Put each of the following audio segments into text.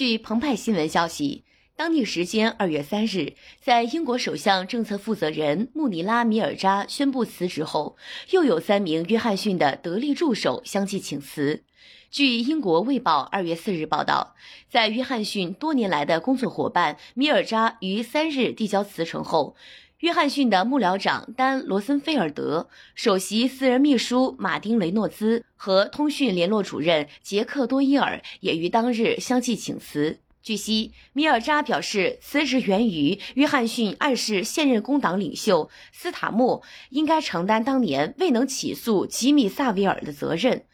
据澎湃新闻消息，当地时间二月三日，在英国首相政策负责人穆尼拉·米尔扎宣布辞职后，又有三名约翰逊的得力助手相继请辞。据英国《卫报》二月四日报道，在约翰逊多年来的工作伙伴米尔扎于三日递交辞呈后，约翰逊的幕僚长丹·罗森菲尔德、首席私人秘书马丁·雷诺兹和通讯联络主任杰克·多伊尔也于当日相继请辞。据悉，米尔扎表示，辞职源于约翰逊暗示现任工党领袖斯塔默应该承担当年未能起诉吉米·萨维尔的责任。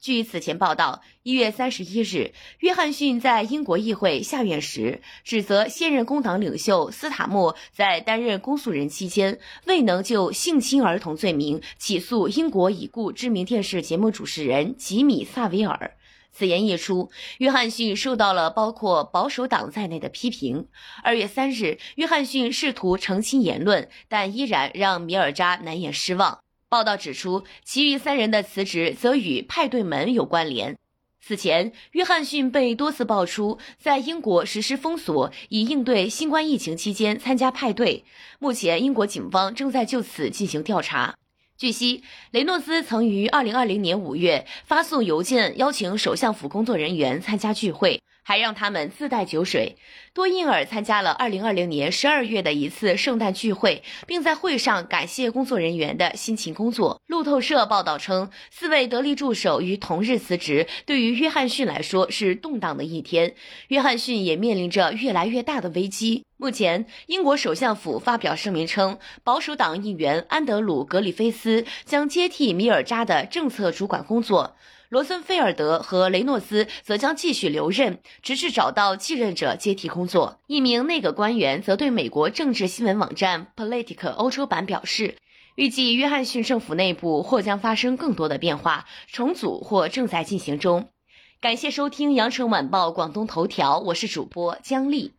据此前报道，一月三十一日，约翰逊在英国议会下院时，指责现任工党领袖斯塔默在担任公诉人期间，未能就性侵儿童罪名起诉英国已故知名电视节目主持人吉米·萨维尔。此言一出，约翰逊受到了包括保守党在内的批评。二月三日，约翰逊试图澄清言论，但依然让米尔扎难掩失望。报道指出，其余三人的辞职则与派对门有关联。此前，约翰逊被多次爆出在英国实施封锁，以应对新冠疫情期间参加派对。目前，英国警方正在就此进行调查。据悉，雷诺兹曾于2020年5月发送邮件邀请首相府工作人员参加聚会。还让他们自带酒水。多因尔参加了2020年12月的一次圣诞聚会，并在会上感谢工作人员的辛勤工作。路透社报道称，四位得力助手于同日辞职，对于约翰逊来说是动荡的一天。约翰逊也面临着越来越大的危机。目前，英国首相府发表声明称，保守党议员安德鲁·格里菲斯将接替米尔扎的政策主管工作。罗森菲尔德和雷诺兹则将继续留任，直至找到继任者接替工作。一名内阁官员则对美国政治新闻网站 Politico 欧洲版表示，预计约翰逊政府内部或将发生更多的变化，重组或正在进行中。感谢收听羊城晚报广东头条，我是主播姜丽。